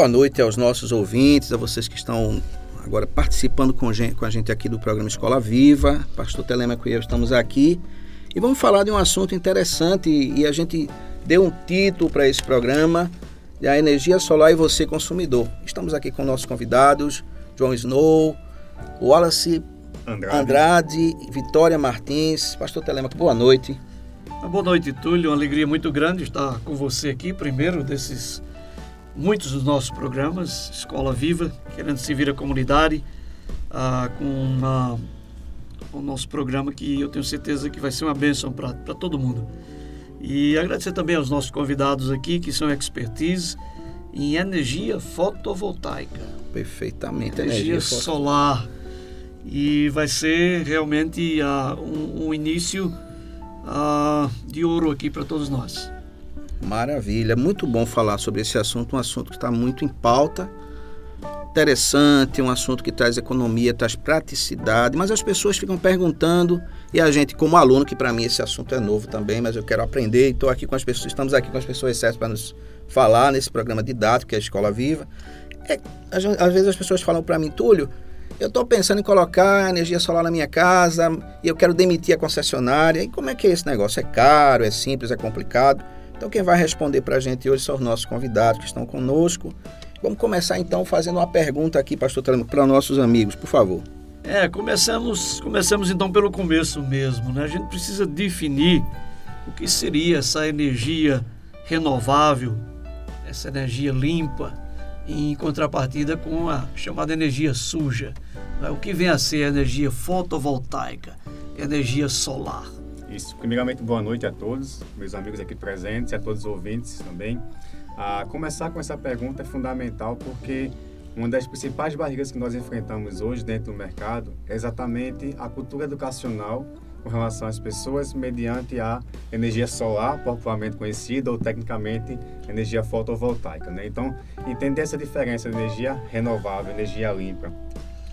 Boa noite aos nossos ouvintes, a vocês que estão agora participando com, a gente aqui do programa Escola Viva. Pastor Telemaco e eu estamos aqui e vamos falar de um assunto interessante e a gente deu um título para esse programa, de a energia solar e você consumidor. Estamos aqui com nossos convidados, João Snow, Wallace Andrade, Andrade Vitória Martins. Pastor Telemaco, boa noite. Boa noite, Túlio. Uma alegria muito grande estar com você aqui, primeiro desses muitos dos nossos programas, Escola Viva, querendo servir a comunidade, ah, com uma, o nosso programa que eu tenho certeza que vai ser uma bênção para todo mundo. E agradecer também aos nossos convidados aqui, que são expertise em energia fotovoltaica. Perfeitamente. Energia, energia solar. E vai ser realmente uh, um, um, início uh, de ouro aqui para todos nós. Maravilha, muito bom falar sobre esse assunto, um assunto que está muito em pauta, interessante, um assunto que traz economia, traz praticidade, mas as pessoas ficam perguntando e a gente, como aluno, que para mim esse assunto é novo também, mas eu quero aprender e estou aqui com as pessoas, estamos aqui com as pessoas certas para nos falar nesse programa didático que é a Escola Viva. É, às vezes as pessoas falam para mim, Túlio, eu estou pensando em colocar energia solar na minha casa e eu quero demitir a concessionária. E como é que é esse negócio? É caro, é simples, é complicado? Então, quem vai responder para a gente hoje são os nossos convidados que estão conosco. Vamos começar então fazendo uma pergunta aqui, pastor Telemaco, para nossos amigos, por favor. É, começamos, começamos então pelo começo mesmo, né? A gente precisa definir o que seria essa energia renovável, essa energia limpa, em contrapartida com a chamada energia suja. Né? O que vem a ser a energia fotovoltaica, energia solar. Isso. Primeiramente, boa noite a todos, meus amigos aqui presentes e a todos os ouvintes também. Ah, começar com essa pergunta é fundamental porque uma das principais barreiras que nós enfrentamos hoje dentro do mercado é exatamente a cultura educacional com relação às pessoas mediante a energia solar, popularmente conhecida, ou tecnicamente energia fotovoltaica. Né? Então, entender essa diferença de energia renovável, energia limpa,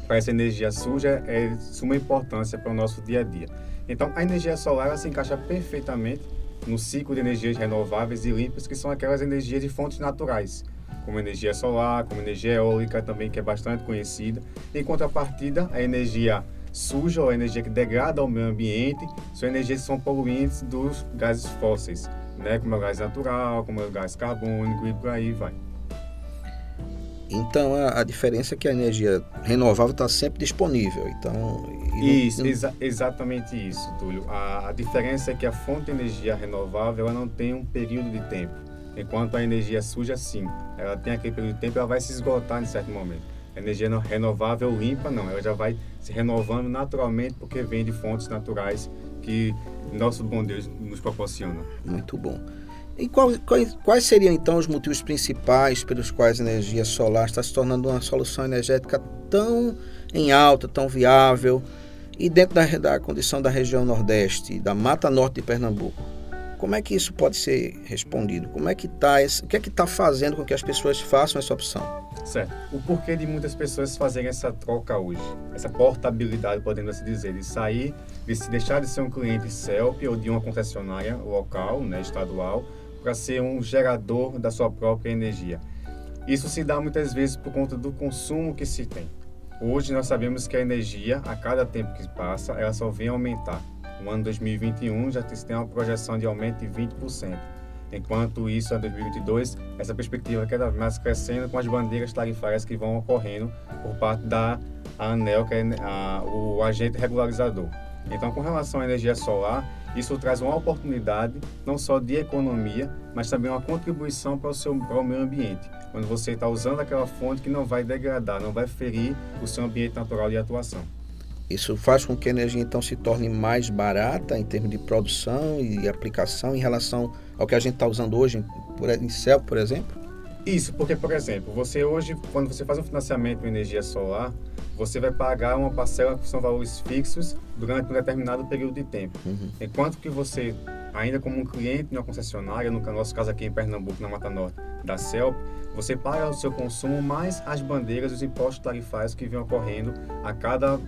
para essa energia suja é de suma importância para o nosso dia a dia. Então, a energia solar se encaixa perfeitamente no ciclo de energias renováveis e limpas, que são aquelas energias de fontes naturais, como energia solar, como energia eólica também, que é bastante conhecida. Em contrapartida, a energia suja ou a energia que degrada o meio ambiente são energias que são poluentes dos gases fósseis, né? como é o gás natural, como é o gás carbônico e por aí vai. Então a, a, diferença é que a energia renovável está sempre disponível. Então isso, não... exa exatamente isso, Túlio. A, a, diferença é que a fonte de energia renovável ela não tem um período de tempo, enquanto a energia suja sim, ela tem aquele período de tempo, ela vai se esgotar em certo momento. A energia não, renovável limpa não, ela já vai se renovando naturalmente porque vem de fontes naturais que nosso bom Deus nos proporciona. Muito bom. E quais, quais, seriam então os motivos principais pelos quais a energia solar está se tornando uma solução energética tão em alta, tão viável e dentro da, da condição da região Nordeste, da Mata Norte de Pernambuco? Como é que isso pode ser respondido? Como é que tá esse, o que é que está fazendo com que as pessoas façam essa opção? Certo. O porquê de muitas pessoas fazerem essa troca hoje, essa portabilidade, podemos assim dizer, de sair, de se deixar de ser um cliente CELP ou de uma concessionária local, né, estadual, para ser um gerador da sua própria energia. Isso se dá muitas vezes por conta do consumo que se tem. Hoje nós sabemos que a energia, a cada tempo que passa, ela só vem aumentar. No ano 2021 já tem uma projeção de aumento de 20%. Enquanto isso, em 2022, essa perspectiva cada vez mais crescendo com as bandeiras tarifárias que vão ocorrendo por parte da ANEL, que é a, o agente regularizador. Então, com relação à energia solar, Isso traz uma oportunidade não só de economia, mas também uma contribuição para o seu para o meio ambiente. Quando você está usando aquela fonte que não vai degradar, não vai ferir o seu ambiente natural de atuação. Isso faz com que a energia então se torne mais barata em termos de produção e aplicação em relação ao que a gente está usando hoje em céu, por exemplo? Isso, porque, por exemplo, você hoje, quando você faz um financiamento em energia solar, você vai pagar uma parcela que são valores fixos durante um determinado período de tempo. Uhum. Enquanto que você, ainda como um cliente uma concessionária, no nosso caso aqui em Pernambuco, na Mata Norte, da CELP, você paga o seu consumo mais as bandeiras, os impostos tarifários que vêm ocorrendo a cada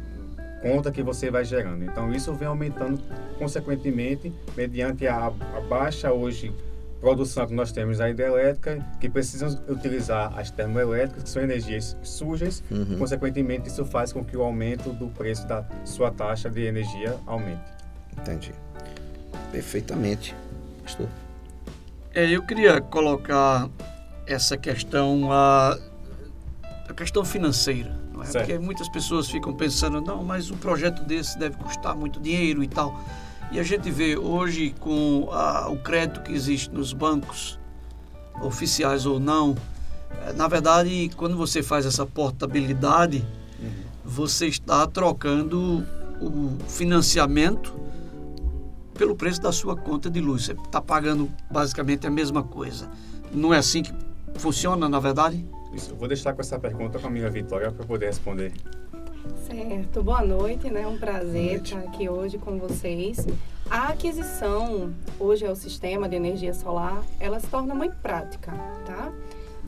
conta que você vai gerando. Então, isso vem aumentando consequentemente mediante a, a baixa hoje produção que nós temos da hidrelétrica, que precisam utilizar as termoelétricas, que são energias sujas, uhum. consequentemente isso faz com que o aumento do preço da sua taxa de energia aumente. Entendi. Perfeitamente. Pastor. É, eu queria colocar essa questão, a, a questão financeira. Não é? Porque muitas pessoas ficam pensando, não, mas um projeto desse deve custar muito dinheiro e tal. E a gente vê hoje com a, o crédito que existe nos bancos, oficiais ou não, é, na verdade, quando você faz essa portabilidade, uhum. você está trocando o financiamento pelo preço da sua conta de luz. Você está pagando basicamente a mesma coisa. Não é assim que funciona, na verdade? Isso. Eu vou deixar com essa pergunta com a minha Vitória para poder responder. Certo, boa noite, né? Um prazer estar aqui hoje com vocês. A aquisição, hoje é o sistema de energia solar, ela se torna muito prática, tá?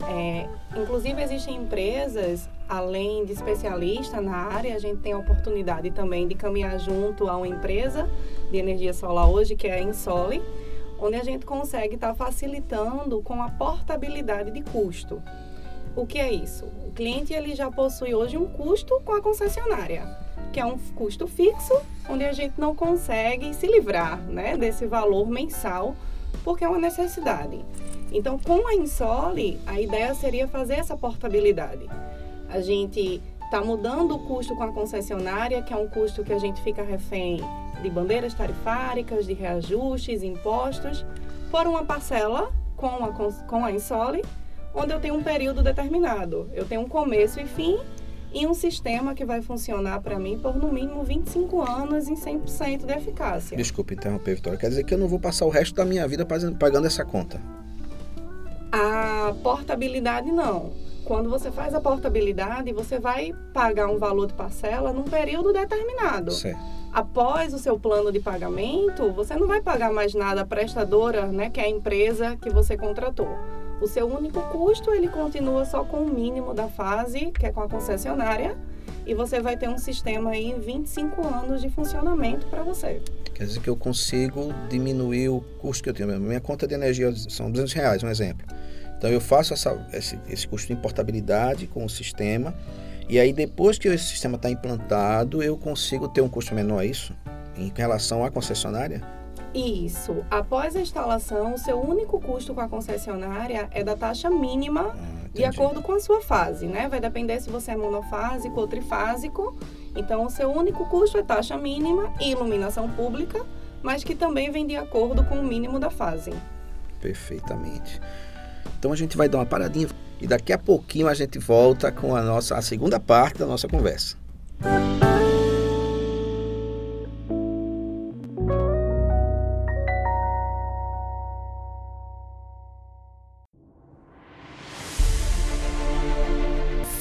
É, inclusive existem empresas, além de especialista na área, a gente tem a oportunidade também de caminhar junto a uma empresa de energia solar hoje, que é a Insole, onde a gente consegue estar facilitando com a portabilidade de custo. O que é isso? O cliente ele já possui hoje um custo com a concessionária, que é um custo fixo, onde a gente não consegue se livrar né, desse valor mensal, porque é uma necessidade. Então, com a Insole, a ideia seria fazer essa portabilidade. A gente está mudando o custo com a concessionária, que é um custo que a gente fica refém de bandeiras tarifárias, de reajustes, impostos, por uma parcela com a, com a Insole onde eu tenho um período determinado. Eu tenho um começo e fim e um sistema que vai funcionar para mim por no mínimo 25 anos em 100% de eficácia. Desculpe interromper, Vitória. Quer dizer que eu não vou passar o resto da minha vida pagando essa conta? A portabilidade não. Quando você faz a portabilidade, você vai pagar um valor de parcela num período determinado. Certo. Após o seu plano de pagamento, você não vai pagar mais nada à prestadora, né, que é a empresa que você contratou o seu único custo ele continua só com o mínimo da fase, que é com a concessionária, e você vai ter um sistema aí 25 anos de funcionamento para você. Quer dizer que eu consigo diminuir o custo que eu tenho. Minha conta de energia são 200 reais, um exemplo. Então eu faço essa, esse, esse custo de importabilidade com o sistema e aí depois que esse sistema está implantado eu consigo ter um custo menor, é isso? Em relação à concessionária? Isso. Após a instalação, o seu único custo com a concessionária é da taxa mínima ah, de acordo com a sua fase, né? Vai depender se você é monofásico ou trifásico. Então, o seu único custo é taxa mínima e iluminação pública, mas que também vem de acordo com o mínimo da fase. Perfeitamente. Então a gente vai dar uma paradinha e daqui a pouquinho a gente volta com a nossa a segunda parte da nossa conversa.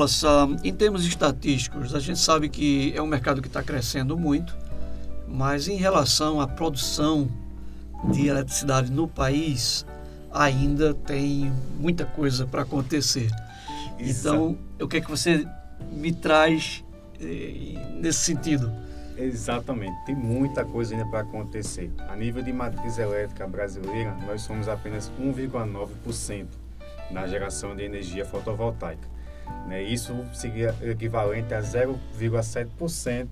Wallace, em termos estatísticos, a gente sabe que é um mercado que está crescendo muito, mas em relação à produção de eletricidade no país, ainda tem muita coisa para acontecer. Então, o que é que você me traz eh, nesse sentido? Exatamente, tem muita coisa ainda para acontecer. A nível de matriz elétrica brasileira, nós somos apenas 1,9% na geração de energia fotovoltaica. Né? Isso seria equivalente a 0,7%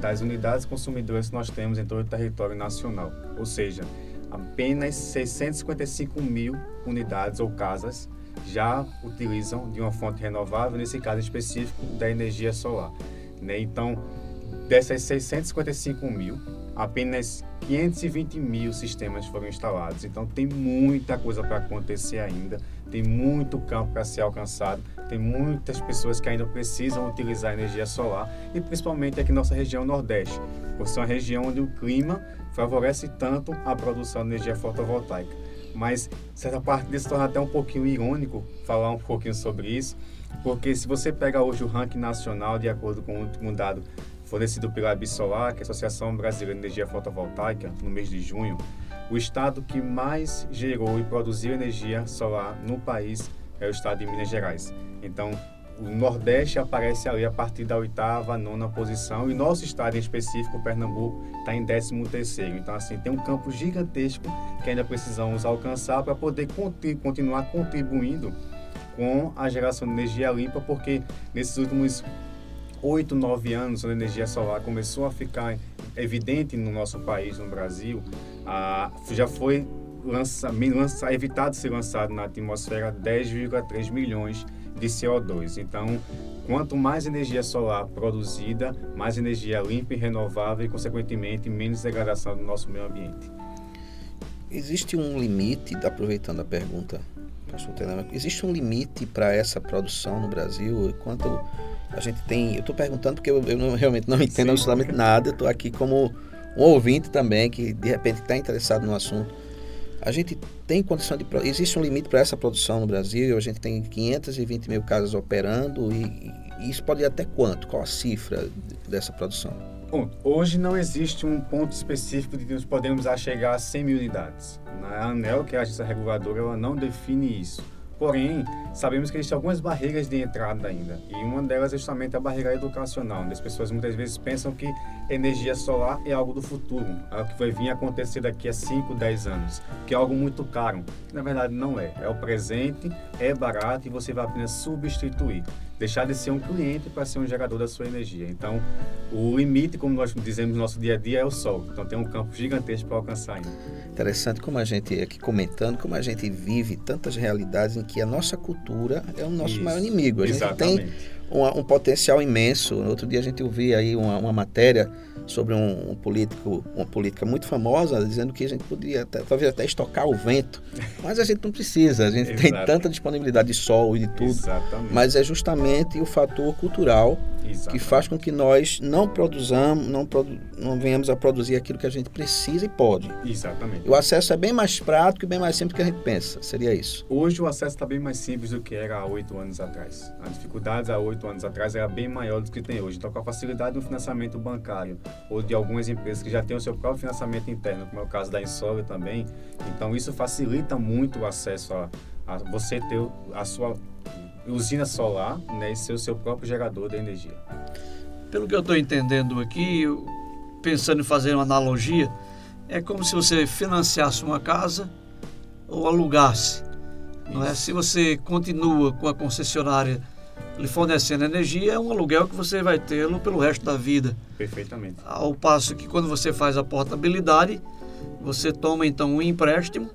das unidades consumidoras que nós temos em todo o território nacional. Ou seja, apenas 655 mil unidades ou casas já utilizam de uma fonte renovável, nesse caso específico da energia solar. Né? Então, dessas 655 mil, apenas 520 mil sistemas foram instalados. Então, tem muita coisa para acontecer ainda, tem muito campo para ser alcançado tem muitas pessoas que ainda precisam utilizar energia solar e principalmente aqui nossa região Nordeste, por ser uma região onde o clima favorece tanto a produção de energia fotovoltaica. Mas certa parte disso torna até um pouquinho irônico falar um pouquinho sobre isso, porque se você pega hoje o ranking nacional, de acordo com o último dado fornecido pela Absolar, que é a Associação Brasileira de Energia Fotovoltaica, no mês de junho, o estado que mais gerou e produziu energia solar no país é o estado de Minas Gerais. Então, o Nordeste aparece ali a partir da oitava, nona posição e nosso estado em específico, Pernambuco, está em décimo terceiro. Então, assim, tem um campo gigantesco que ainda precisamos alcançar para poder continuar contribuindo com a geração de energia limpa, porque nesses últimos oito, nove anos, a energia solar começou a ficar evidente no nosso país, no Brasil, ah, já foi lança, lança, evitado ser lançado na atmosfera 10,3 milhões de CO2. Então, quanto mais energia solar produzida, mais energia limpa e renovável e, consequentemente, menos degradação do nosso meio ambiente. Existe um limite, aproveitando a pergunta, existe um limite para essa produção no Brasil? Quanto a gente tem. Eu estou perguntando porque eu, eu não, realmente não entendo Sim. absolutamente nada, eu estou aqui como um ouvinte também que de repente está interessado no assunto. A gente tem condição de. Existe um limite para essa produção no Brasil, a gente tem 520 mil casas operando, e, e isso pode ir até quanto? Qual a cifra dessa produção? Bom, hoje não existe um ponto específico de que nós podemos chegar a 100 mil unidades. A ANEL, que é a agência reguladora, ela não define isso. Porém, sabemos que existem algumas barreiras de entrada ainda. E uma delas é justamente a barreira educacional, onde as pessoas muitas vezes pensam que energia solar é algo do futuro, algo que vai vir acontecer daqui a 5, 10 anos, que é algo muito caro. Na verdade, não é. É o presente, é barato e você vai apenas substituir deixar de ser um cliente para ser um gerador da sua energia. Então, o limite, como nós dizemos no nosso dia a dia, é o sol. Então, tem um campo gigantesco para alcançar ainda. Interessante como a gente aqui comentando, como a gente vive tantas realidades em que a nossa cultura é o nosso Isso. maior inimigo. A gente Exatamente. tem um, um, potencial imenso. Outro dia a gente ouviu aí uma, uma matéria sobre um, um, político, uma política muito famosa, dizendo que a gente poderia até, talvez até estocar o vento, mas a gente não precisa, a gente tem tanta disponibilidade de sol e de tudo, Exatamente. mas é justamente o fator cultural Exatamente. que faz com que nós não produzamos, não, produ não venhamos a produzir aquilo que a gente precisa e pode. Exatamente. O acesso é bem mais prático e bem mais simples do que a gente pensa, seria isso. Hoje o acesso está bem mais simples do que era há oito anos atrás. As dificuldades há oito anos atrás era bem maior do que tem hoje. Então, com a facilidade do financiamento bancário, ou de algumas empresas que já têm o seu próprio financiamento interno, como é o caso da Insole também. Então, isso facilita muito o acesso a, a você ter a sua usina solar né, e ser o seu próprio gerador de energia. Pelo que eu estou entendendo aqui, pensando em fazer uma analogia, é como se você financiasse uma casa ou alugasse. Não é? Se você continua com a concessionária lhe fornecendo energia, é um aluguel que você vai tê-lo pelo resto da vida. Perfeitamente. Ao passo que quando você faz a portabilidade, você toma então um empréstimo,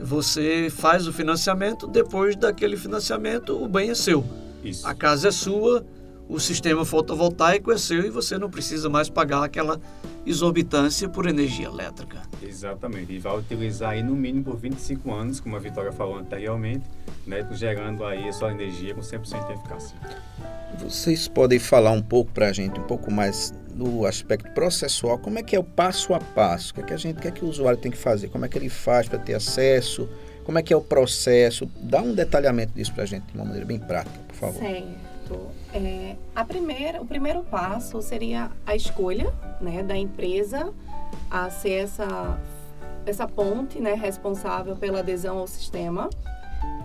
você faz o financiamento, depois daquele financiamento o bem é seu. Isso. A casa é sua, o sistema fotovoltaico é seu e você não precisa mais pagar aquela exorbitância por energia elétrica. Exatamente. E vai utilizar aí no mínimo por 25 anos, como a Vitória falou anteriormente, né, gerando aí a sua energia com 100% de eficácia. Vocês podem falar um pouco para a gente, um pouco mais no aspecto processual, como é que é o passo a passo? O que é que a gente, o que é que o usuário tem que fazer? Como é que ele faz para ter acesso? Como é que é o processo? Dá um detalhamento disso para a gente de uma maneira bem prática, por favor. Certo. É, a primeira, o primeiro passo seria a escolha né, da empresa a ser essa, essa ponte né, responsável pela adesão ao sistema.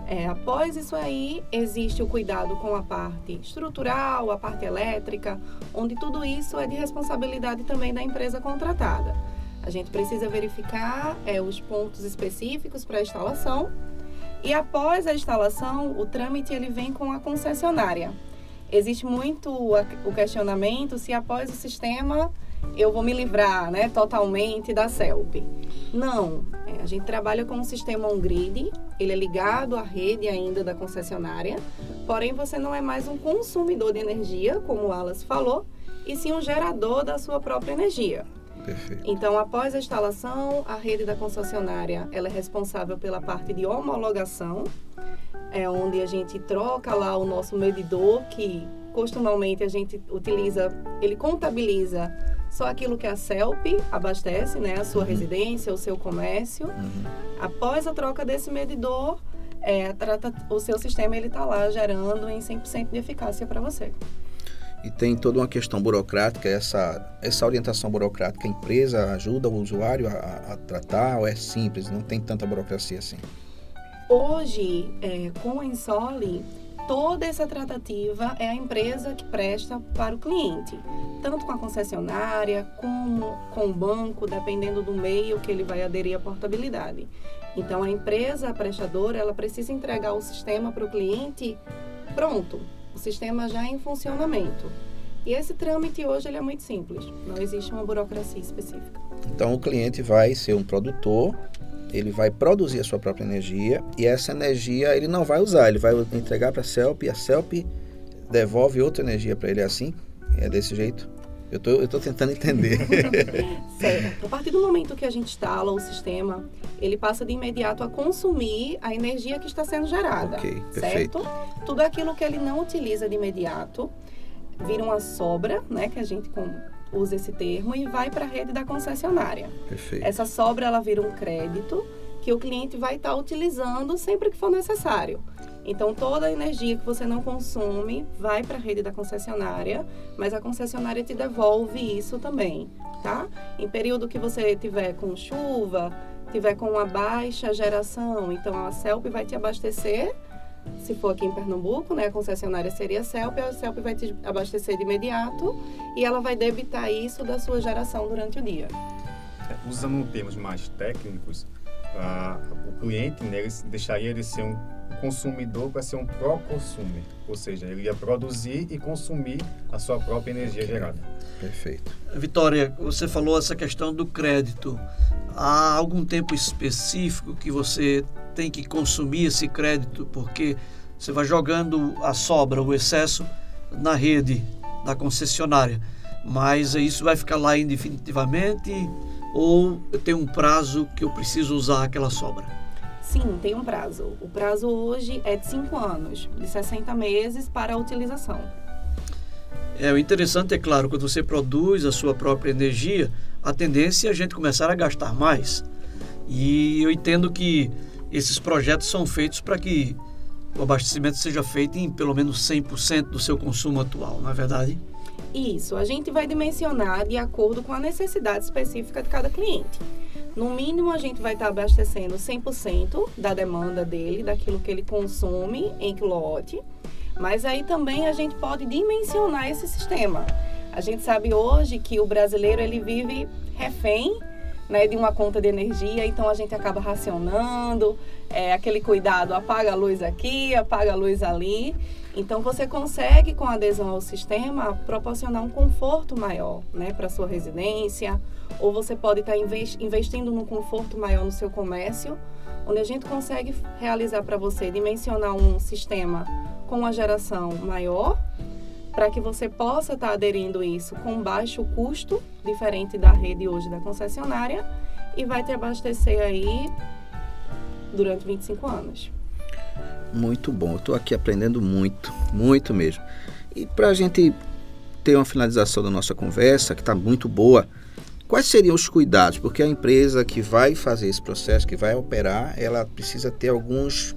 É, após isso aí, existe o cuidado com a parte estrutural, a parte elétrica, onde tudo isso é de responsabilidade também da empresa contratada. A gente precisa verificar é, os pontos específicos para a instalação e após a instalação, o trâmite ele vem com a concessionária. Existe muito o questionamento se após o sistema eu vou me livrar né, totalmente da CELP. Não, é, a gente trabalha com um sistema on-grid, ele é ligado à rede ainda da concessionária, porém você não é mais um consumidor de energia, como o Alas falou, e sim um gerador da sua própria energia. Perfeito. Então, após a instalação, a rede da concessionária ela é responsável pela parte de homologação, é onde a gente troca lá o nosso medidor, que costumamente a gente utiliza, ele contabiliza só aquilo que a CELP abastece, né, a sua Uhum. residência, o seu comércio. Uhum. Após a troca desse medidor, é, trata, o seu sistema ele está lá gerando em 100% de eficácia para você. E tem toda uma questão burocrática, essa, essa orientação burocrática, a empresa ajuda o usuário a, a tratar ou é simples, não tem tanta burocracia assim? Hoje, é, com a Insole, toda essa tratativa é a empresa que presta para o cliente, tanto com a concessionária como com o banco, dependendo do meio que ele vai aderir à portabilidade. Então, a empresa prestadora ela precisa entregar o sistema para o cliente pronto, o sistema já em funcionamento. E esse trâmite hoje ele é muito simples, não existe uma burocracia específica. Então o cliente vai ser um produtor, ele vai produzir a sua própria energia e essa energia ele não vai usar, ele vai entregar para a CELP e a CELP devolve outra energia para ele. É assim? É desse jeito? Eu tô, eu tô tentando entender. Certo. A partir do momento que a gente instala o sistema, ele passa de imediato a consumir a energia que está sendo gerada. Ok, certo? perfeito. Tudo aquilo que ele não utiliza de imediato vira uma sobra, né, que a gente usa esse termo, e vai para a rede da concessionária. Perfeito. Essa sobra ela vira um crédito que o cliente vai estar utilizando sempre que for necessário. Então toda a energia que você não consome vai para a rede da concessionária, mas a concessionária te devolve isso também, tá? Em período que você tiver com chuva, tiver com uma baixa geração, então a CELP vai te abastecer. Se for aqui em Pernambuco, né, a concessionária seria a CELP, a CELP vai te abastecer de imediato e ela vai debitar isso da sua geração durante o dia. É, Usando termos mais técnicos, ah, o cliente né, deixaria de ser um consumidor para ser um pró-consumer, ou seja, ele ia produzir e consumir a sua própria energia gerada. Perfeito. Vitória, você falou essa questão do crédito. Há algum tempo específico que você tem que consumir esse crédito porque você vai jogando a sobra, o excesso na rede da concessionária, mas isso vai ficar lá indefinitivamente ou tem um prazo que eu preciso usar aquela sobra? Sim, tem um prazo. O prazo hoje é de 5 anos, de 60 meses para a utilização. É, o interessante é claro, quando você produz a sua própria energia, a tendência é a gente começar a gastar mais. E eu entendo que esses projetos são feitos para que o abastecimento seja feito em pelo menos 100% do seu consumo atual, não é verdade? Isso, a gente vai dimensionar de acordo com a necessidade específica de cada cliente. No mínimo, a gente vai estar abastecendo 100% da demanda dele, daquilo que ele consome em quilowatt. Mas aí também a gente pode dimensionar esse sistema. A gente sabe hoje que o brasileiro ele vive refém né, de uma conta de energia, então a gente acaba racionando, é, aquele cuidado, apaga a luz aqui, apaga a luz ali. Então você consegue, com adesão ao sistema, proporcionar um conforto maior né, para sua residência, ou você pode estar tá investindo num conforto maior no seu comércio, onde a gente consegue realizar para você, dimensionar um sistema com uma geração maior, para que você possa estar tá aderindo isso com baixo custo, diferente da rede hoje da concessionária, e vai te abastecer aí durante 25 anos. Muito bom, estou aqui aprendendo muito, muito mesmo. E para a gente ter uma finalização da nossa conversa, que está muito boa, Quais seriam os cuidados? Porque a empresa que vai fazer esse processo, que vai operar, ela precisa ter alguns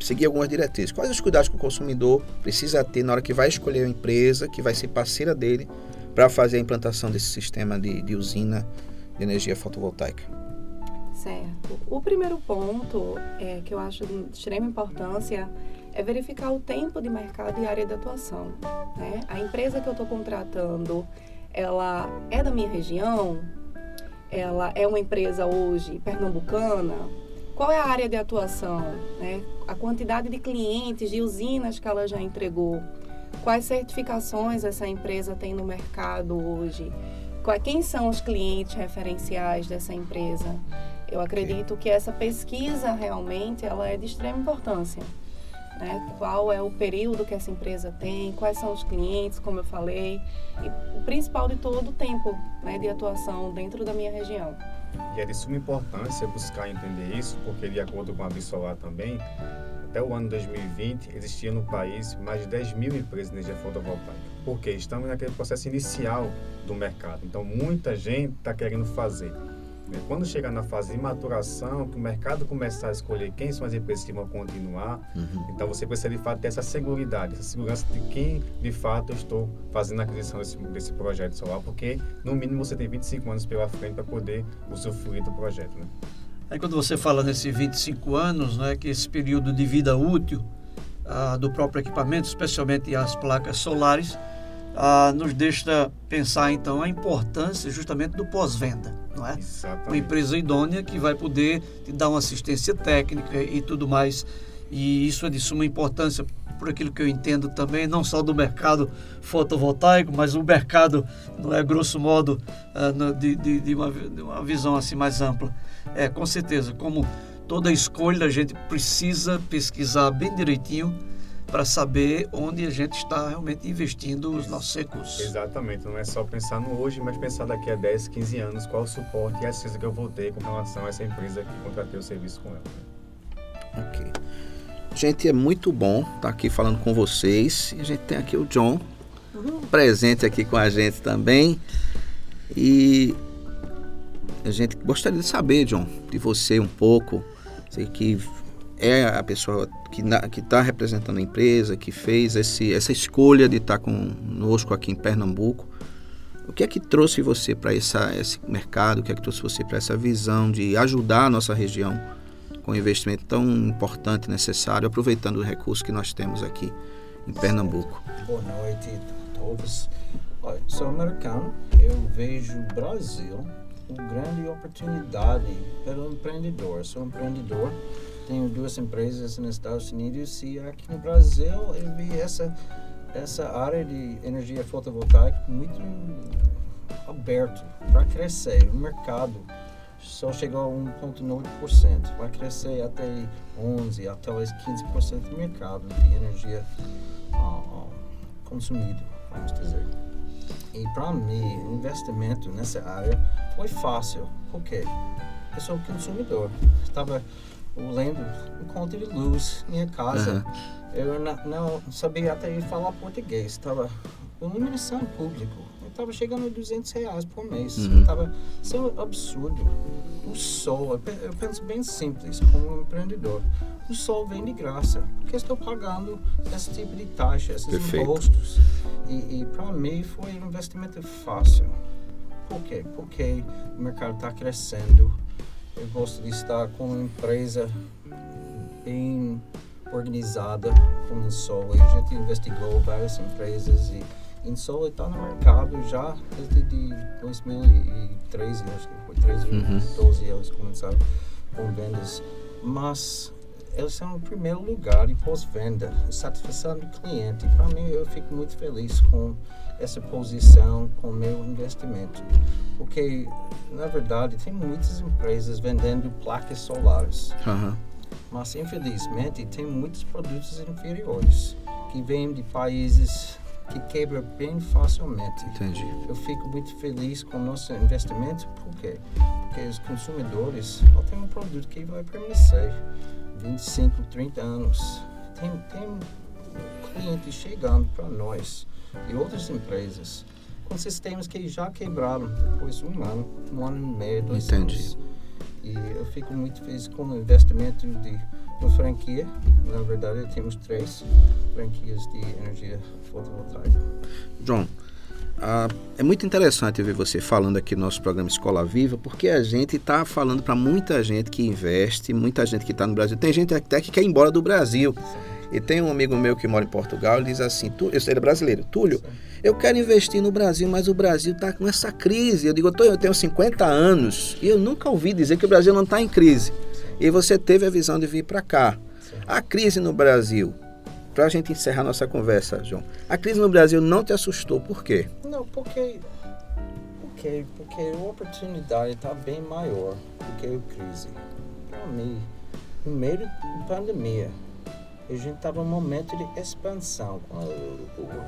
seguir algumas diretrizes. Quais os cuidados que o consumidor precisa ter na hora que vai escolher a empresa que vai ser parceira dele para fazer a implantação desse sistema de, de usina de energia fotovoltaica? Certo. O primeiro ponto é, que eu acho de extrema importância é verificar o tempo de mercado e área de atuação. Né? A empresa que eu estou contratando ela é da minha região, ela é uma empresa hoje pernambucana, qual é a área de atuação, né? a quantidade de clientes, de usinas que ela já entregou, quais certificações essa empresa tem no mercado hoje, quem são os clientes referenciais dessa empresa. Eu acredito que essa pesquisa realmente ela é de extrema importância né? Qual é o período que essa empresa tem, quais são os clientes, como eu falei, e o principal de todo, o tempo né, de atuação dentro da minha região. E é de suma importância buscar entender isso, porque de acordo com a Bisolar também, até o ano 2020 existia no país mais de 10 mil empresas de energia fotovoltaica. Porque estamos naquele processo inicial do mercado. Então muita gente está querendo fazer. Quando chegar na fase de maturação, que o mercado começar a escolher quem são as empresas que vão continuar, uhum. então você precisa de fato ter essa segurança, essa segurança de quem de fato eu estou fazendo a aquisição desse, desse projeto solar, porque no mínimo você tem 25 anos pela frente para poder usufruir do projeto. Né? Aí quando você fala nesses 25 anos, né, que esse período de vida útil ah, do próprio equipamento, especialmente as placas solares, ah, nos deixa pensar então a importância justamente do pós-venda, não é? Exatamente. Uma empresa idônea que vai poder te dar uma assistência técnica e tudo mais. E isso é de suma importância por aquilo que eu entendo também, não só do mercado fotovoltaico, mas o mercado, não é grosso modo, ah, de, de, de, uma, de uma visão assim mais ampla. É, com certeza, como toda escolha, a gente precisa pesquisar bem direitinho para saber onde a gente está realmente investindo os nossos recursos. Exatamente, não é só pensar no hoje, mas pensar daqui a 10, 15 anos qual o suporte e a assistência que eu vou ter com relação a essa empresa que contratei o serviço com ela. Ok. Gente, é muito bom estar aqui falando com vocês. E a gente tem aqui o John uhum. presente aqui com a gente também. E a gente gostaria de saber, John, de você um pouco. Sei que é a pessoa que está representando a empresa, que fez esse, essa escolha de estar tá conosco aqui em Pernambuco. O que é que trouxe você para esse mercado? O que é que trouxe você para essa visão de ajudar a nossa região com um investimento tão importante e necessário, aproveitando o recurso que nós temos aqui em Pernambuco? Boa noite a todos. Olha, sou americano, eu vejo o Brasil uma grande oportunidade para o empreendedor. Sou empreendedor tenho duas empresas nos Estados Unidos e aqui no Brasil eu vi essa essa área de energia fotovoltaica muito aberto para crescer. O mercado só chegou a 1,9%. Vai crescer até 11%, até 15% do mercado de energia uh, consumido, vamos dizer. E para mim, o investimento nessa área foi fácil. Por quê? Eu sou consumidor. Estava lendo um conto de luz minha casa. Uhum. Eu não, não, sabia até falar português. Estava iluminação público. Eu estava chegando a 200 reais por mês. Uhum. Estava sendo absurdo. O sol, eu penso bem simples como um empreendedor. O sol vem de graça, porque estou pagando esse tipo de taxa, esses Perfeito. impostos. E, e para mim foi um investimento fácil. Por quê? Porque o mercado está crescendo Eu gosto de estar com uma empresa bem organizada como Insol. A gente investigou várias empresas e Insol está no mercado já desde 2013, acho que foi 2012 uhum. eles começaram com vendas. Mas eles são o primeiro lugar de pós-venda, satisfação do cliente. Para mim, eu fico muito feliz com essa posição, com meu investimento. Porque, na verdade, tem muitas empresas vendendo placas solares. Uhum. Mas, infelizmente, tem muitos produtos inferiores que vêm de países que quebram bem facilmente. Entendi. Eu fico muito feliz com o nosso investimento, por quê? Porque os consumidores têm um produto que vai permanecer 25, 30 anos. Tem, tem clientes chegando para nós e outras empresas com sistemas que já quebraram depois de um ano, um ano e meio, dois Entendi. anos. E eu fico muito feliz com o investimento de uma franquia. Na verdade, temos três franquias de energia fotovoltaica. John, ah, é muito interessante ver você falando aqui no nosso programa Escola Viva, porque a gente está falando para muita gente que investe, muita gente que está no Brasil. Tem gente até que quer ir embora do Brasil. E tem um amigo meu que mora em Portugal, ele diz assim, tu, eu ele é brasileiro, Túlio, eu quero investir no Brasil, mas o Brasil está com essa crise. Eu digo, eu tenho 50 anos e eu nunca ouvi dizer que o Brasil não está em crise. E você teve a visão de vir para cá. A crise no Brasil, para a gente encerrar nossa conversa, João, a crise no Brasil não te assustou, por quê? Não, porque, porque, porque a oportunidade está bem maior do que a crise. Para mim, no meio da pandemia, a gente estava num momento de expansão.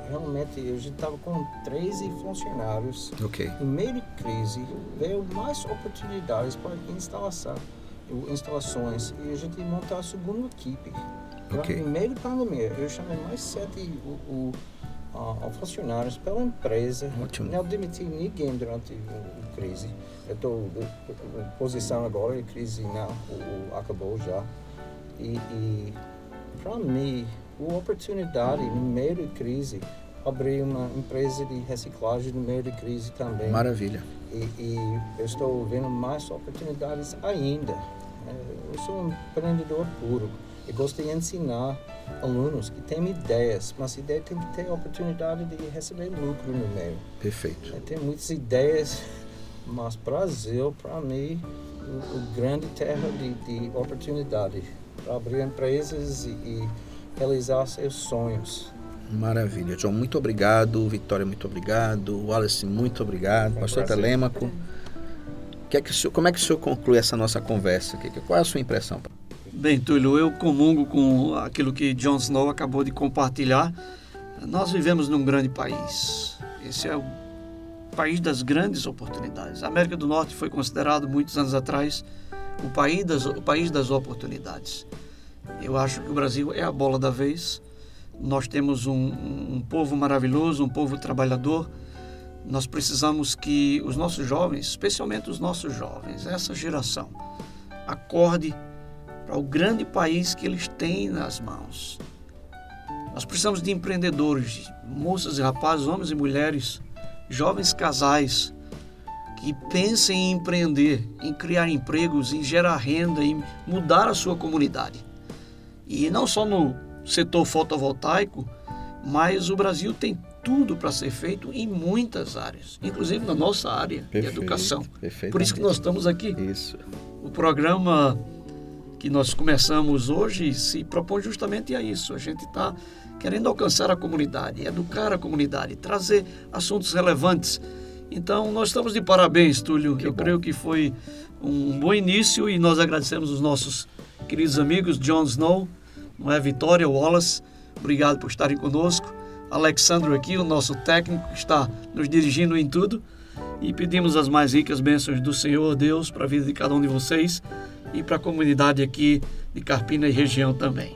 Realmente, a gente estava com 13 funcionários. Okay. Em meio de crise, veio mais oportunidades para instalação, instalações e a gente montar a segunda equipe. Okay. Em meio de pandemia, eu chamei mais sete o, o, uh, funcionários pela empresa. Ótimo. Não demiti ninguém durante a crise. Eu estou em posição agora, a crise não, o, acabou já. E, e para mim, a oportunidade no meio de crise, abrir uma empresa de reciclagem no meio de crise também. Maravilha. E, e eu estou vendo mais oportunidades ainda. É, eu sou um empreendedor puro. Eu gosto de ensinar alunos que têm ideias, mas ideia tem que ter a oportunidade de receber lucro no meio. Perfeito. É, tem muitas ideias, mas Brasil, para mim, o, o grande terra de, de oportunidade para abrir empresas e, e realizar seus sonhos. Maravilha. João, muito obrigado. Vitória, muito obrigado. Wallace, muito obrigado. Um Pastor Telêmaco. Que é que senhor, como é que o senhor conclui essa nossa conversa? Qual é a sua impressão? Bem, Túlio, eu comungo com aquilo que John Snow acabou de compartilhar. Nós vivemos num grande país. Esse é o país das grandes oportunidades. A América do Norte foi considerado muitos anos atrás o país das, o país das oportunidades. Eu acho que o Brasil é a bola da vez. Nós temos um, um povo maravilhoso, um povo trabalhador. Nós precisamos que os nossos jovens, especialmente os nossos jovens, essa geração, acorde para o grande país que eles têm nas mãos. Nós precisamos de empreendedores, moças e rapazes, homens e mulheres, jovens casais, que pensem em empreender, em criar empregos, em gerar renda, em mudar a sua comunidade. E não só no setor fotovoltaico, mas o Brasil tem tudo para ser feito em muitas áreas, inclusive na nossa área Perfeito, de educação. Por isso que nós estamos aqui. Isso. O programa que nós começamos hoje se propõe justamente a isso. A gente está querendo alcançar a comunidade, educar a comunidade, trazer assuntos relevantes então, nós estamos de parabéns, Túlio. Que Eu bom. creio que foi um bom início e nós agradecemos os nossos queridos amigos John Snow, não é Vitória Wallace. Obrigado por estarem conosco. Alexandre aqui, o nosso técnico, que está nos dirigindo em tudo. E pedimos as mais ricas bênçãos do Senhor Deus para a vida de cada um de vocês e para a comunidade aqui de Carpina e região também.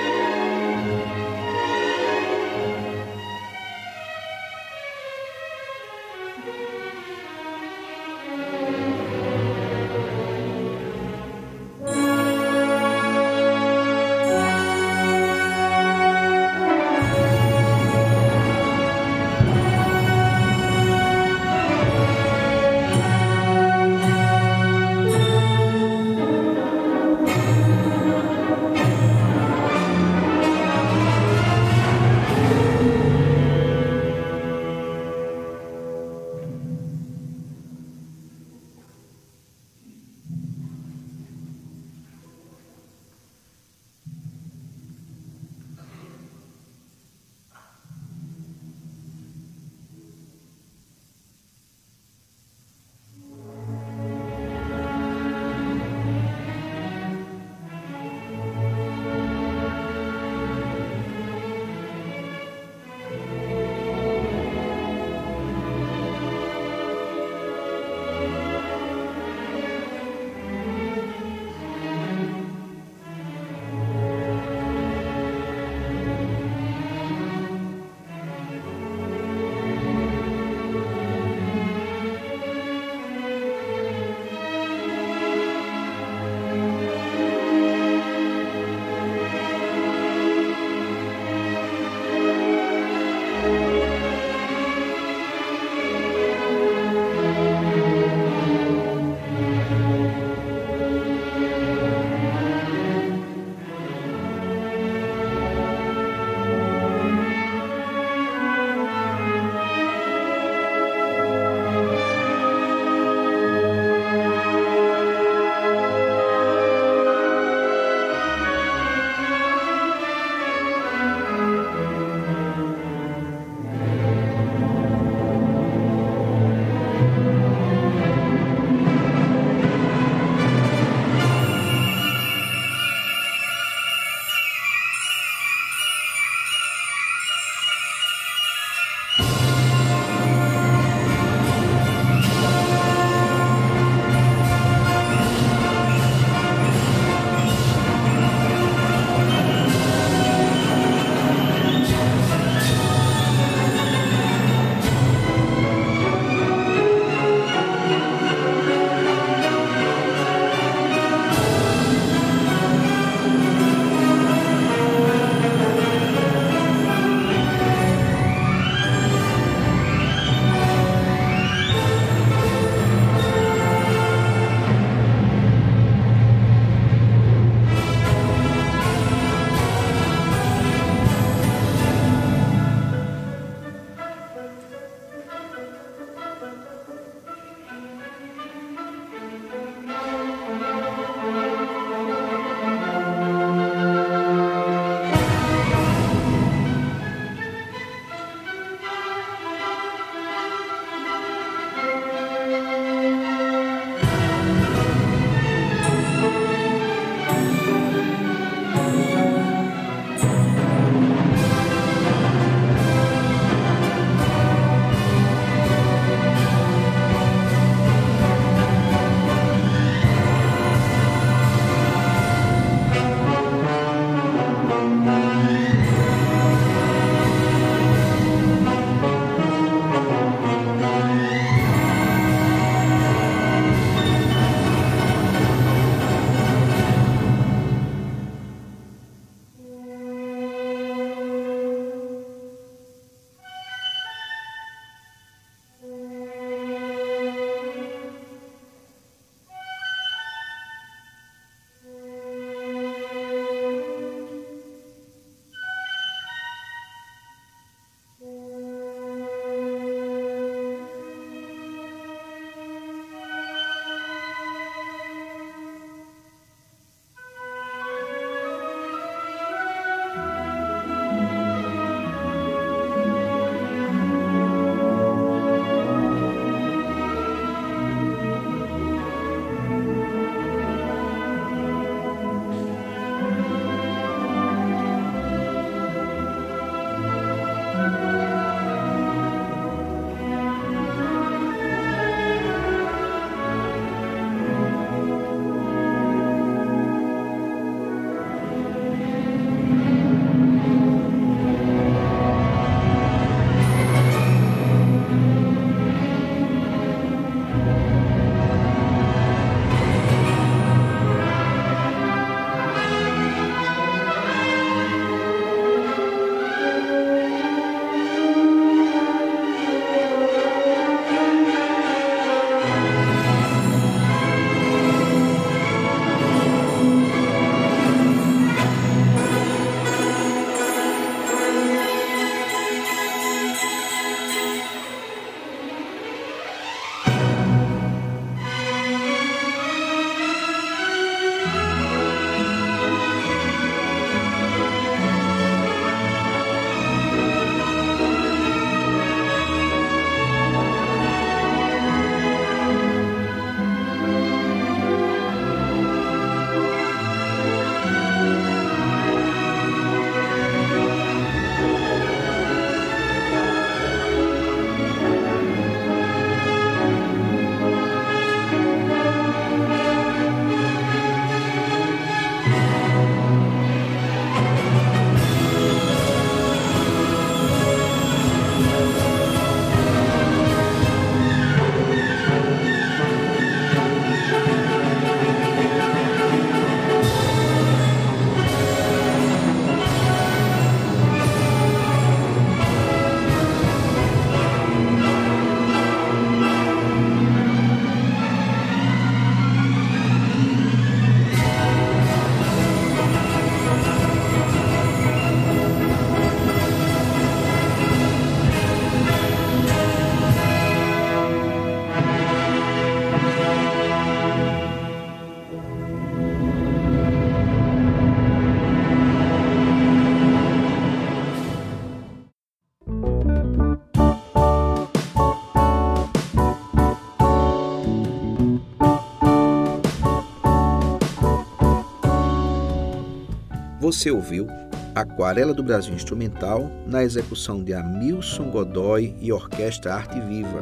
Você ouviu Aquarela do Brasil Instrumental na execução de Amilson Godoy e Orquestra Arte Viva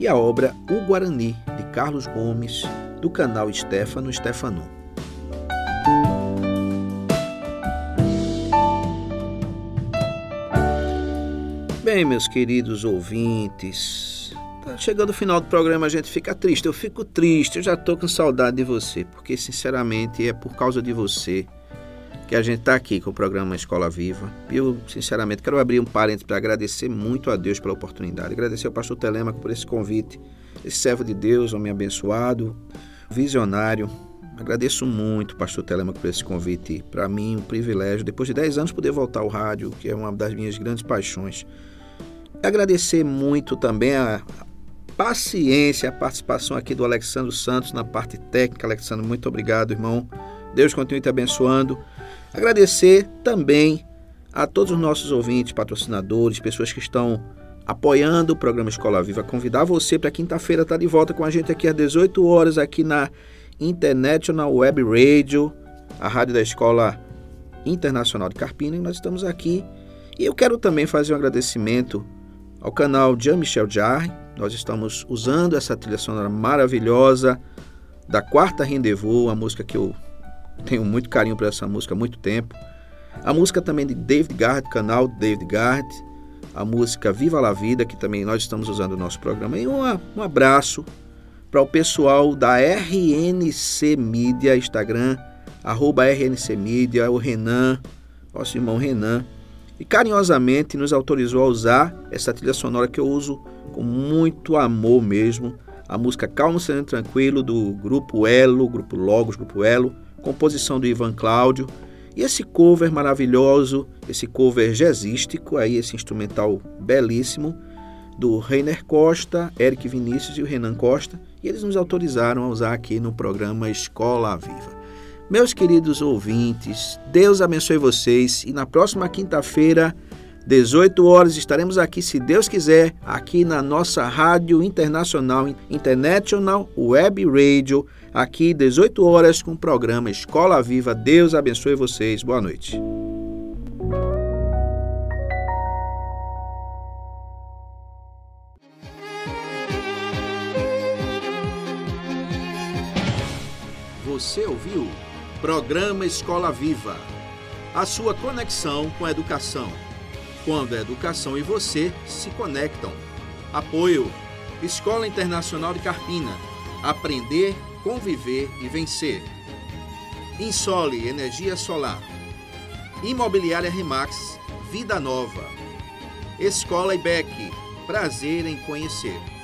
e a obra O Guarani de Carlos Gomes do canal Stefano Stefano. Bem, meus queridos ouvintes, tá chegando o final do programa, a gente fica triste. Eu fico triste, eu já tô com saudade de você, porque sinceramente é por causa de você que a gente está aqui com o programa Escola Viva. E eu, sinceramente, quero abrir um parênteses para agradecer muito a Deus pela oportunidade. Agradecer ao pastor Telemaco por esse convite, esse servo de Deus, homem abençoado, visionário. Agradeço muito, pastor Telemaco, por esse convite. Para mim, um privilégio, depois de 10 anos, poder voltar ao rádio, que é uma das minhas grandes paixões. Agradecer muito também a paciência, a participação aqui do Alexandre Santos na parte técnica. Alexandre, muito obrigado, irmão. Deus continue te abençoando. Agradecer também a todos os nossos ouvintes, patrocinadores, pessoas que estão apoiando o programa Escola Viva. Convidar você para quinta-feira estar tá de volta com a gente aqui às 18 horas aqui na International Web Radio, a rádio da Escola Internacional de Carpina. E nós estamos aqui. E eu quero também fazer um agradecimento ao canal Jean-Michel Jarre. Nós estamos usando essa trilha sonora maravilhosa da Quarta Rendezvous, a música que eu tenho muito carinho por essa música há muito tempo. A música também de David Garrett, canal David Garrett. A música Viva la Vida, que também nós estamos usando no nosso programa. E um abraço para o pessoal da RNC Mídia, Instagram, arroba RNC Mídia, o Renan, nosso irmão Renan, e carinhosamente nos autorizou a usar essa trilha sonora que eu uso com muito amor mesmo. A música Calmo, Sereno Tranquilo, do Grupo Elo, Grupo Logos, Grupo Elo, composição do Ivan Cláudio. E esse cover maravilhoso, esse cover jazzístico, aí esse instrumental belíssimo, do Reiner Costa, Eric Vinícius e o Renan Costa, e eles nos autorizaram a usar aqui no programa Escola Viva. Meus queridos ouvintes, Deus abençoe vocês e na próxima quinta-feira, 18 horas, estaremos aqui, se Deus quiser, aqui na nossa Rádio Internacional, International Web Radio, aqui 18 horas com o programa Escola Viva. Deus abençoe vocês. Boa noite. Você ouviu? Programa Escola Viva. A sua conexão com a educação. Quando a educação e você se conectam. Apoio: Escola Internacional de Carpina. Aprender, conviver e vencer. Insole Energia Solar. Imobiliária Remax. Vida Nova. Escola IBEC. Prazer em conhecer.